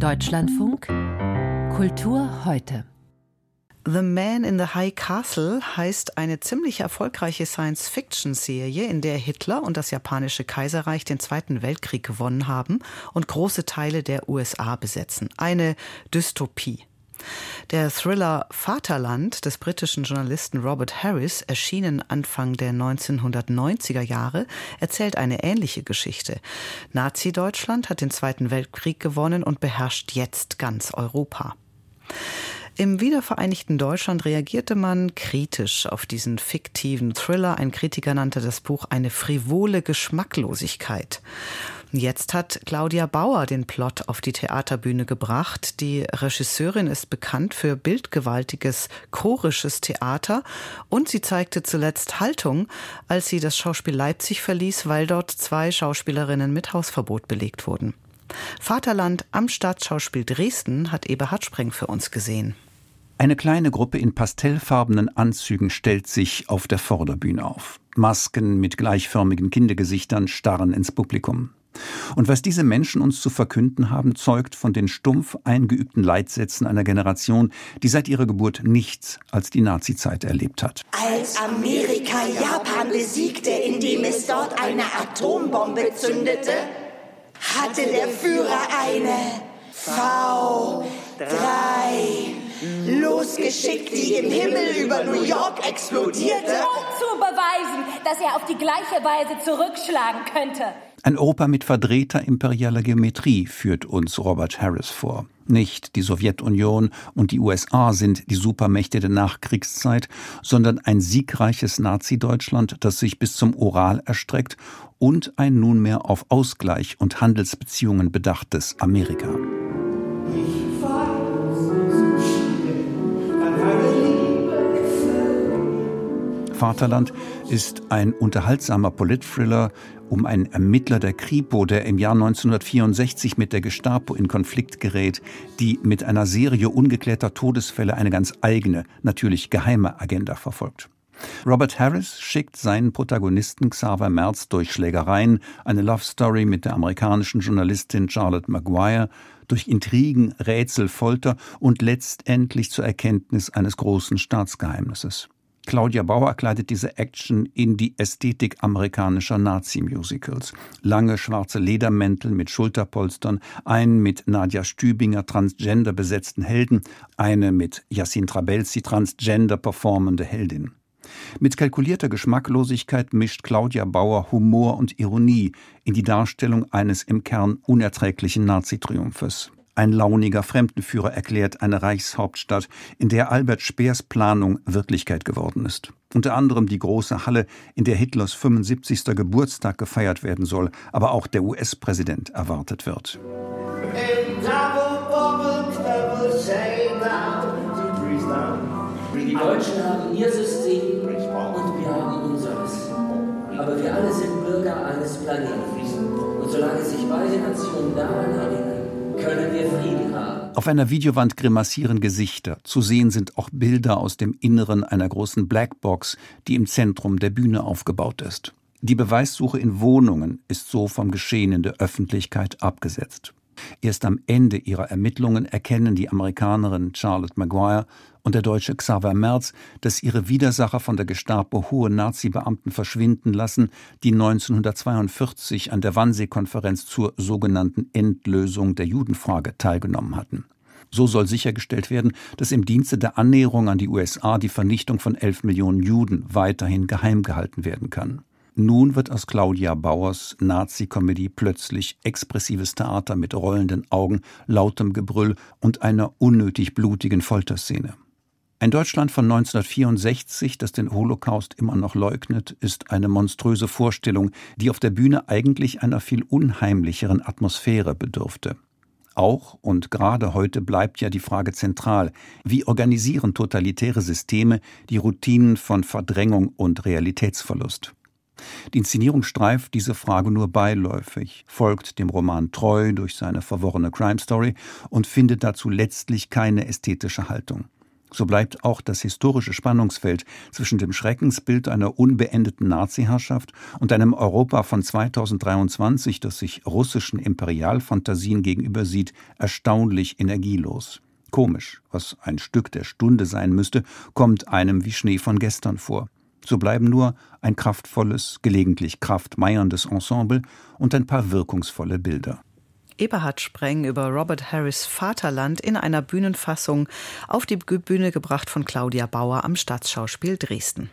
Deutschlandfunk Kultur heute. The Man in the High Castle heißt eine ziemlich erfolgreiche Science-Fiction-Serie, in der Hitler und das japanische Kaiserreich den Zweiten Weltkrieg gewonnen haben und große Teile der USA besetzen. Eine Dystopie. Der Thriller Vaterland des britischen Journalisten Robert Harris, erschienen Anfang der 1990er Jahre, erzählt eine ähnliche Geschichte. Nazi-Deutschland hat den Zweiten Weltkrieg gewonnen und beherrscht jetzt ganz Europa. Im wiedervereinigten Deutschland reagierte man kritisch auf diesen fiktiven Thriller. Ein Kritiker nannte das Buch eine frivole Geschmacklosigkeit. Jetzt hat Claudia Bauer den Plot auf die Theaterbühne gebracht. Die Regisseurin ist bekannt für bildgewaltiges chorisches Theater und sie zeigte zuletzt Haltung, als sie das Schauspiel Leipzig verließ, weil dort zwei Schauspielerinnen mit Hausverbot belegt wurden. Vaterland am Staatsschauspiel Dresden hat Eberhard Spreng für uns gesehen. Eine kleine Gruppe in pastellfarbenen Anzügen stellt sich auf der Vorderbühne auf. Masken mit gleichförmigen Kindergesichtern starren ins Publikum. Und was diese Menschen uns zu verkünden haben, zeugt von den stumpf eingeübten Leitsätzen einer Generation, die seit ihrer Geburt nichts als die Nazizeit erlebt hat. Als Amerika Japan besiegte, indem es dort eine Atombombe zündete, hatte der Führer eine V3 losgeschickt, die im Himmel über New York explodierte. Um zu beweisen, dass er auf die gleiche Weise zurückschlagen könnte. Ein Europa mit verdrehter imperialer Geometrie führt uns Robert Harris vor. Nicht die Sowjetunion und die USA sind die Supermächte der Nachkriegszeit, sondern ein siegreiches Nazi-Deutschland, das sich bis zum Ural erstreckt und ein nunmehr auf Ausgleich und Handelsbeziehungen bedachtes Amerika. Vaterland ist ein unterhaltsamer Politthriller um einen Ermittler der Kripo, der im Jahr 1964 mit der Gestapo in Konflikt gerät, die mit einer Serie ungeklärter Todesfälle eine ganz eigene, natürlich geheime Agenda verfolgt. Robert Harris schickt seinen Protagonisten Xaver Merz durch Schlägereien, eine Love Story mit der amerikanischen Journalistin Charlotte Maguire, durch Intrigen, Rätsel, Folter und letztendlich zur Erkenntnis eines großen Staatsgeheimnisses. Claudia Bauer kleidet diese Action in die Ästhetik amerikanischer Nazi-Musicals. Lange schwarze Ledermäntel mit Schulterpolstern, einen mit Nadja Stübinger transgender besetzten Helden, eine mit Yassin Trabelsi transgender performende Heldin. Mit kalkulierter Geschmacklosigkeit mischt Claudia Bauer Humor und Ironie in die Darstellung eines im Kern unerträglichen Nazi-Triumphes. Ein launiger Fremdenführer erklärt eine Reichshauptstadt, in der Albert Speers Planung Wirklichkeit geworden ist. Unter anderem die große Halle, in der Hitlers 75. Geburtstag gefeiert werden soll, aber auch der US-Präsident erwartet wird. Die Deutschen haben ihr System und wir haben unseres. Aber wir alle sind Bürger eines Planeten. Und solange sich beide Nationen daran erinnern, können wir Frieden haben. Auf einer Videowand grimassieren Gesichter. Zu sehen sind auch Bilder aus dem Inneren einer großen Blackbox, die im Zentrum der Bühne aufgebaut ist. Die Beweissuche in Wohnungen ist so vom Geschehen in der Öffentlichkeit abgesetzt. Erst am Ende ihrer Ermittlungen erkennen die Amerikanerin Charlotte Maguire und der Deutsche Xaver Merz, dass ihre Widersacher von der Gestapo hohe Nazi-Beamten verschwinden lassen, die 1942 an der Wannsee-Konferenz zur sogenannten Endlösung der Judenfrage teilgenommen hatten. So soll sichergestellt werden, dass im Dienste der Annäherung an die USA die Vernichtung von elf Millionen Juden weiterhin geheim gehalten werden kann. Nun wird aus Claudia Bauers Nazi-Komödie plötzlich expressives Theater mit rollenden Augen, lautem Gebrüll und einer unnötig blutigen Folterszene. Ein Deutschland von 1964, das den Holocaust immer noch leugnet, ist eine monströse Vorstellung, die auf der Bühne eigentlich einer viel unheimlicheren Atmosphäre bedurfte. Auch und gerade heute bleibt ja die Frage zentral, wie organisieren totalitäre Systeme die Routinen von Verdrängung und Realitätsverlust? Die Inszenierung streift diese Frage nur beiläufig, folgt dem Roman treu durch seine verworrene Crime Story und findet dazu letztlich keine ästhetische Haltung. So bleibt auch das historische Spannungsfeld zwischen dem Schreckensbild einer unbeendeten Naziherrschaft und einem Europa von 2023, das sich russischen Imperialfantasien gegenüber sieht, erstaunlich energielos. Komisch, was ein Stück der Stunde sein müsste, kommt einem wie Schnee von gestern vor. So bleiben nur ein kraftvolles, gelegentlich kraftmeierndes Ensemble und ein paar wirkungsvolle Bilder. Eberhard Spreng über Robert Harris Vaterland in einer Bühnenfassung auf die Bühne gebracht von Claudia Bauer am Staatsschauspiel Dresden.